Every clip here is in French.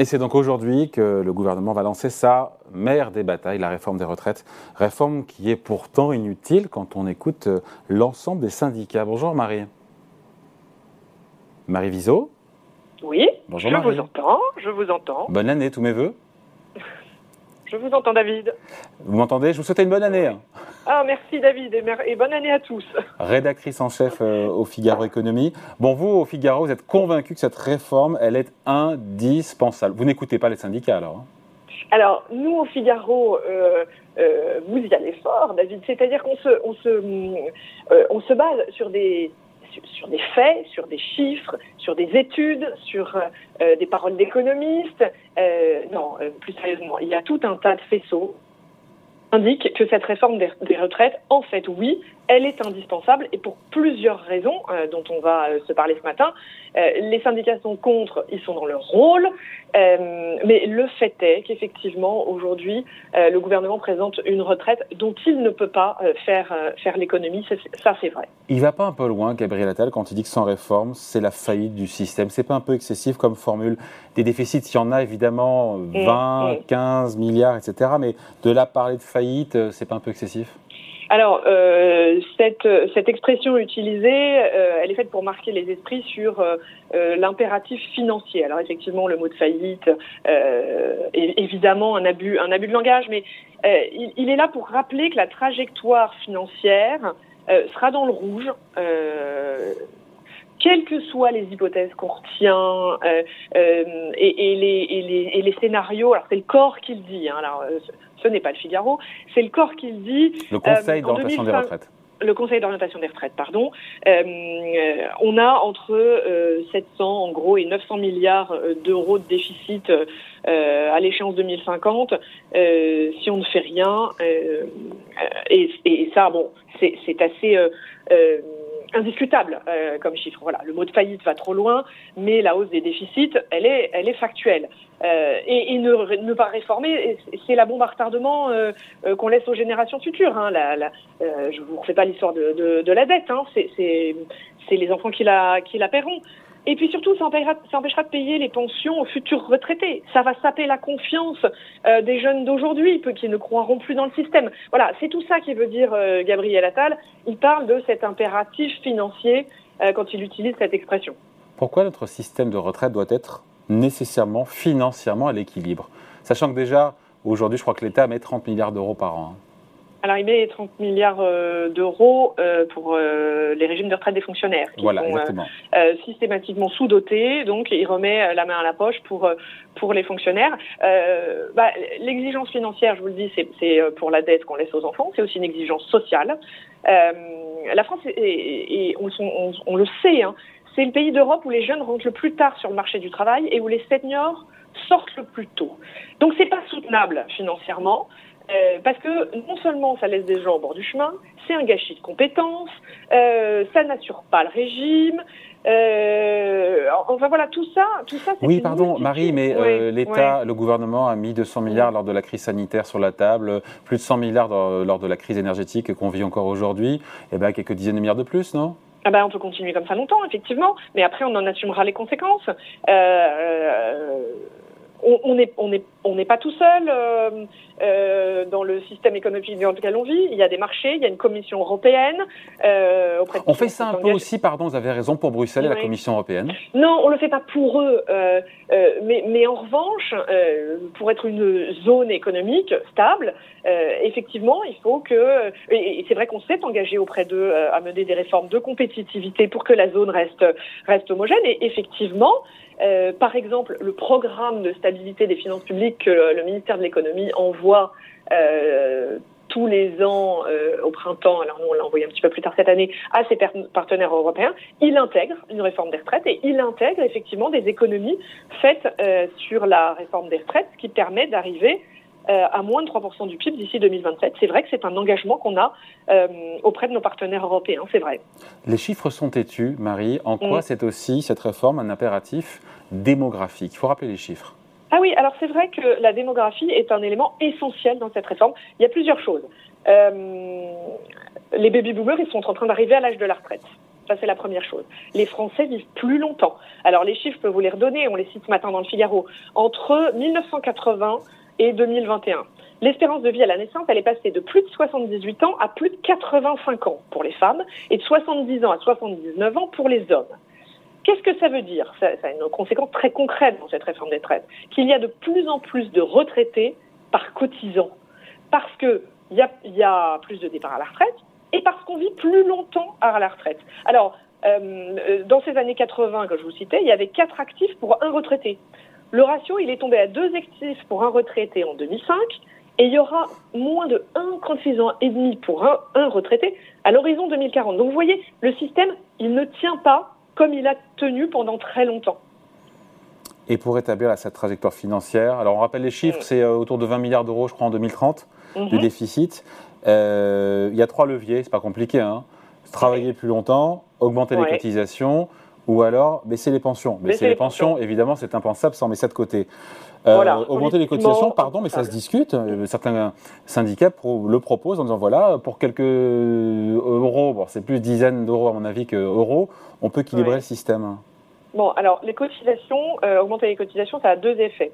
Et c'est donc aujourd'hui que le gouvernement va lancer sa mère des batailles, la réforme des retraites. Réforme qui est pourtant inutile quand on écoute euh, l'ensemble des syndicats. Bonjour Marie. Marie Viseau Oui, Bonjour je vous entends, je vous entends. Bonne année, tous mes voeux. Je vous entends, David. Vous m'entendez? Je vous souhaite une bonne année. Ah, merci, David, et, bonne année à tous. Rédactrice en chef euh, au Figaro Économie. Bon, vous, au Figaro, vous êtes convaincu que cette réforme, elle est indispensable. Vous n'écoutez pas les syndicats, alors hein? Alors, nous, au Figaro, euh, euh, vous y allez fort, David. C'est-à-dire qu'on se, on se, on se base sur des, sur, des faits, sur des chiffres, sur des études, sur euh, des paroles d'économistes. Euh, non, euh, plus sérieusement, il y a tout un tas de faisceaux indique que cette réforme des, retraites, en fait, oui, elle est indispensable et pour plusieurs raisons euh, dont on va euh, se parler ce matin. Euh, les syndicats sont contre, ils sont dans leur rôle, mais le fait est qu'effectivement, aujourd'hui, le gouvernement présente une retraite dont il ne peut pas faire, faire l'économie. Ça, c'est vrai. Il va pas un peu loin, Gabriel Attal, quand il dit que sans réforme, c'est la faillite du système. C'est pas un peu excessif comme formule Des déficits, il y en a évidemment 20, 15 mmh, mmh. milliards, etc. Mais de là parler de faillite, c'est pas un peu excessif? Alors, euh, cette, cette, expression utilisée, euh, elle est faite pour marquer les esprits sur euh, euh l'impératif financier. Alors, effectivement, le mot de faillite euh, est évidemment un abus, un abus de langage, mais il, il, est là pour rappeler que la trajectoire financière sera dans le rouge quelles que soient les hypothèses qu'on retient euh, euh, et, et, les, et, les, et, les, scénarios, alors c'est le corps qui le dit, hein, alors, euh, ce n'est pas le Figaro, c'est le corps qui le dit. Le Conseil d'orientation des retraites le Conseil d'orientation des retraites, pardon, euh, on a entre euh, 700 en gros et 900 milliards d'euros de déficit euh, à l'échéance 2050 si on ne fait rien. Et, et, ça, bon, c'est assez indiscutable euh, comme chiffre. Voilà, le mot de faillite va trop loin, mais la hausse des déficits, elle est, elle est factuelle. Euh, et, et ne, ne, pas réformer, c'est la bombe à retardement euh, euh, qu'on laisse aux générations futures. Hein. La, la, euh, je vous refais pas l'histoire de, de, de, la dette, hein. c'est les enfants qui la, qui la paieront. Et puis surtout, ça empêchera, de payer les pensions aux futurs retraités. Ça va saper la confiance euh, des jeunes d'aujourd'hui, qui ne croiront plus dans le système. Voilà, c'est tout ça qui veut dire euh, Gabriel Attal. Il parle de cet impératif financier euh, quand il utilise cette expression. Pourquoi notre système de retraite doit être nécessairement financièrement à l'équilibre? Sachant que déjà, aujourd'hui, je crois que l'État met 30 milliards d'euros par an. Hein. Alors, il met 30 milliards euh, d'euros euh, pour euh, les régimes de retraite des fonctionnaires qui voilà, sont systématiquement sous-dotés. Donc, il remet la main à la poche pour pour les fonctionnaires. Bah, L'exigence financière, je vous le dis, c'est pour la dette qu'on laisse aux enfants. C'est aussi une exigence sociale. la France, et on, on, on, le sait, hein, c'est le pays d'Europe où les jeunes rentrent le plus tard sur le marché du travail et où les seniors sortent le plus tôt. Donc, c'est pas soutenable financièrement. Euh, parce que non seulement ça laisse des gens au bord du chemin, c'est un gâchis de compétences, euh, ça n'assure pas le régime. Euh, enfin voilà, tout ça, tout ça. Oui, pardon, Marie, mais l'État, le gouvernement a mis 200 milliards lors de la crise sanitaire sur la table, plus de 100 milliards lors de la crise énergétique qu'on vit encore aujourd'hui, et eh ben quelques dizaines de milliards de plus, non? Ah ben, on peut continuer comme ça longtemps, effectivement, mais après on en assumera les conséquences. Euh, on n'est on est, on n'est pas tout seul euh, euh, dans le système économique dans lequel on vit. Il y a des marchés, il y a une commission européenne. Euh, auprès on fait ça un peu aussi, pardon, vous avez raison, pour Bruxelles et la Commission européenne. Non, on le fait pas pour eux, mais, mais, en revanche, pour être une zone économique stable, effectivement, il faut que, et, c'est vrai qu'on s'est engagé auprès d'eux à mener des réformes de compétitivité pour que la zone reste, reste homogène. Et effectivement, euh, par exemple, le programme de stabilité des finances publiques que le, ministère de l'économie envoie euh, tous les ans euh, au printemps, alors nous on l'a envoyé un petit peu plus tard cette année, à ses partenaires européens, il intègre une réforme des retraites et il intègre effectivement des économies faites sur la réforme des retraites, ce qui permet d'arriver à moins de 3% du PIB d'ici 2027. C'est vrai que c'est un engagement qu'on a euh, auprès de nos partenaires européens, c'est vrai. Les chiffres sont têtus, Marie. En quoi mm. c'est aussi, cette réforme, un impératif démographique? Il faut rappeler les chiffres. Ah oui, alors c'est vrai que la démographie est un élément essentiel dans cette réforme. Il y a plusieurs choses. Euh, les baby boomers, ils sont en train d'arriver à l'âge de la retraite. Ça, c'est la première chose. Les Français vivent plus longtemps. Alors, les chiffres, je peux vous les redonner. On les cite ce matin dans le Figaro. Entre 1980 et 2021, l'espérance de vie à la naissance, elle est passée de plus de 78 ans à plus de 85 ans pour les femmes et de 70 ans à 79 ans pour les hommes. Qu'est-ce que ça veut dire? Ça, a une conséquence très concrète dans cette réforme des retraites. Qu'il y a de plus en plus de retraités par cotisant. Parce qu'il y a, y a plus de départs à la retraite et parce qu'on vit plus longtemps à la retraite. Alors, euh, dans ces années 80 que je vous citais, il y avait quatre actifs pour un retraité. Le ratio, il est tombé à deux actifs pour un retraité en 2005 et il y aura moins de 1,36 ans et demi pour un, un retraité à l'horizon 2040. Donc vous voyez, le système, il ne tient pas comme il a tenu pendant très longtemps. Et pour établir cette trajectoire financière, alors on rappelle les chiffres, mm. c'est euh, autour de 20 milliards d'euros, je crois, en 2030 du mm-hmm. déficit. Euh, il y a trois leviers, c'est pas compliqué. Hein. Travailler plus longtemps, augmenter les cotisations, ou alors baisser les pensions. Baisser, les, pensions, évidemment, c'est impensable sans mettre ça de côté. Euh, augmenter les cotisations, pardon, mais ça se discute. Certains syndicats le proposent en disant voilà, pour quelques euros, bon, c'est plus dizaines d'euros à mon avis que euros, on peut équilibrer le système. Bon, alors les cotisations, euh, augmenter les cotisations, ça a deux effets.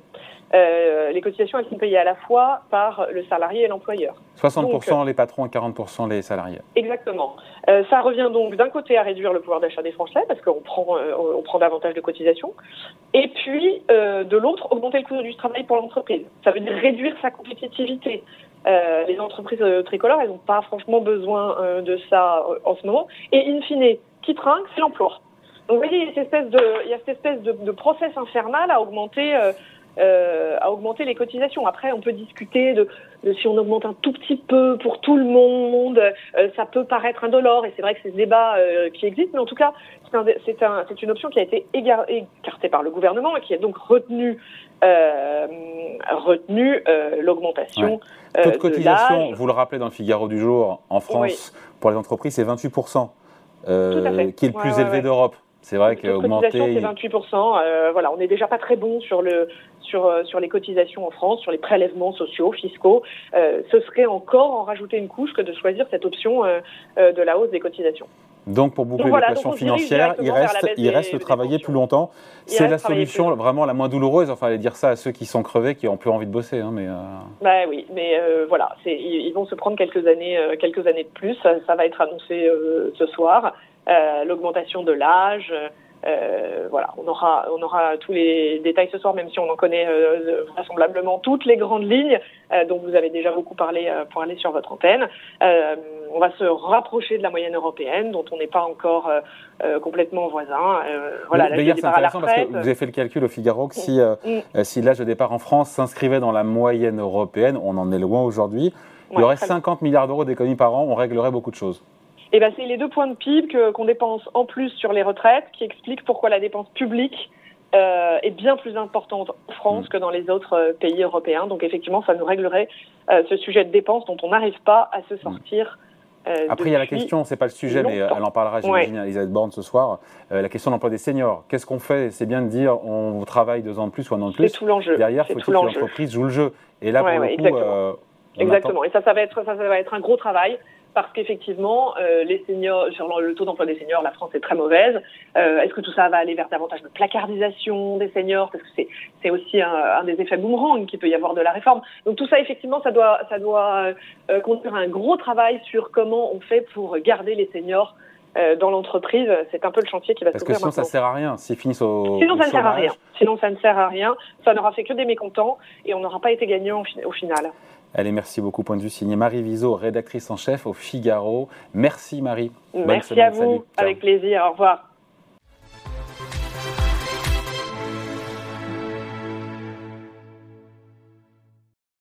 Euh, les cotisations, elles sont payées à la fois par le salarié et l'employeur. 60% les patrons et 40% les salariés. Exactement. Euh, ça revient donc d'un côté à réduire le pouvoir d'achat des Français parce qu'on prend, on prend davantage de cotisations, et puis de l'autre, augmenter le coût du travail pour l'entreprise. Ça veut dire réduire sa compétitivité. les entreprises tricolores, elles n'ont pas franchement besoin de ça en ce moment. Et in fine, qui trinque, c'est l'emploi. Donc vous voyez, il y a cette espèce de, il y a cette espèce de, de process infernal à augmenter, euh, euh, à augmenter les cotisations. Après, on peut discuter de, de, si on augmente un tout petit peu pour tout le monde, euh, ça peut paraître indolore, et c'est vrai que c'est ce débat euh, qui existe, mais en tout cas, c'est un, un, une option qui a été écartée par le gouvernement et qui a donc retenu, retenu l'augmentation. Ouais. Toute cotisation, vous le rappelez dans le Figaro du jour, en France, pour les entreprises, c'est 28% euh, qui est le plus élevé d'Europe. C'est vrai qu'augmenter. c'est 28%. Euh, voilà, on n'est déjà pas très bon sur, le, sur, euh, sur les cotisations en France, sur les prélèvements sociaux, fiscaux. Euh, ce serait encore en rajouter une couche que de choisir cette option euh, euh de la hausse des cotisations. Donc, pour boucler l'équation financière, il reste, il reste de travailler plus longtemps. C'est la solution vraiment la moins douloureuse. Enfin, aller dire ça à ceux qui sont crevés, qui n'ont plus envie de bosser. Hein, mais bah oui, mais voilà, ils, ils, vont se prendre quelques années, quelques années de plus. Ça, ça va être annoncé ce soir. Euh, l'augmentation de l'âge. Euh, voilà, on aura, on aura tous les détails ce soir, même si on en connaît euh, vraisemblablement toutes les grandes lignes euh, dont vous avez déjà beaucoup parlé euh, pour aller sur votre antenne. Euh, on va se rapprocher de la moyenne européenne, dont on n'est pas encore complètement voisin. voilà, D'ailleurs, c'est intéressant parce que vous avez fait le calcul au Figaro que si, mm. si l'âge de départ en France s'inscrivait dans la moyenne européenne, on en est loin aujourd'hui, il y aurait 50 milliards d'euros d'économies par an, on réglerait beaucoup de choses. Et eh ben, c'est les deux points de PIB qu'on dépense en plus sur les retraites qui expliquent pourquoi la dépense publique euh, est bien plus importante en France mm. que dans les autres euh, pays européens. Donc effectivement, ça nous réglerait euh, ce sujet de dépenses dont on n'arrive pas à se mm. sortir. Euh, Après, il y a la question, c'est pas le sujet, mais elle en parlera, j'imagine, à Elisabeth Borne ce soir. la question de l'emploi des seniors. Qu'est-ce qu'on fait? C'est bien de dire on travaille deux ans de plus ou un an de plus. C'est tout l'enjeu. Derrière, faut-il que l'entreprise joue le jeu. Et là, pour le coup, exactement. exactement. Et ça, ça va être, ça, ça va être un gros travail parce qu'effectivement, euh, les seniors, sur le taux d'emploi des seniors, la France est très mauvaise. Euh, Est-ce que tout ça va aller vers davantage de placardisation des seniors? Parce que c'est aussi un, un, des effets boomerang qu'il peut y avoir de la réforme. Donc tout ça, effectivement, ça doit, ça doit euh, conduire un gros travail sur comment on fait pour garder les seniors dans l'entreprise, c'est un peu le chantier qui va se Parce que sinon, ça ne sert à rien. S'ils finissent au. Sinon, ça ne sert à rien. Sinon, ça ne sert à rien. Ça n'aura fait que des mécontents et on n'aura pas été gagnant au final. Allez, merci beaucoup. Point de vue signé Marie Viseau, rédactrice en chef au Figaro. Merci Marie. Merci à vous. Avec plaisir. Au revoir.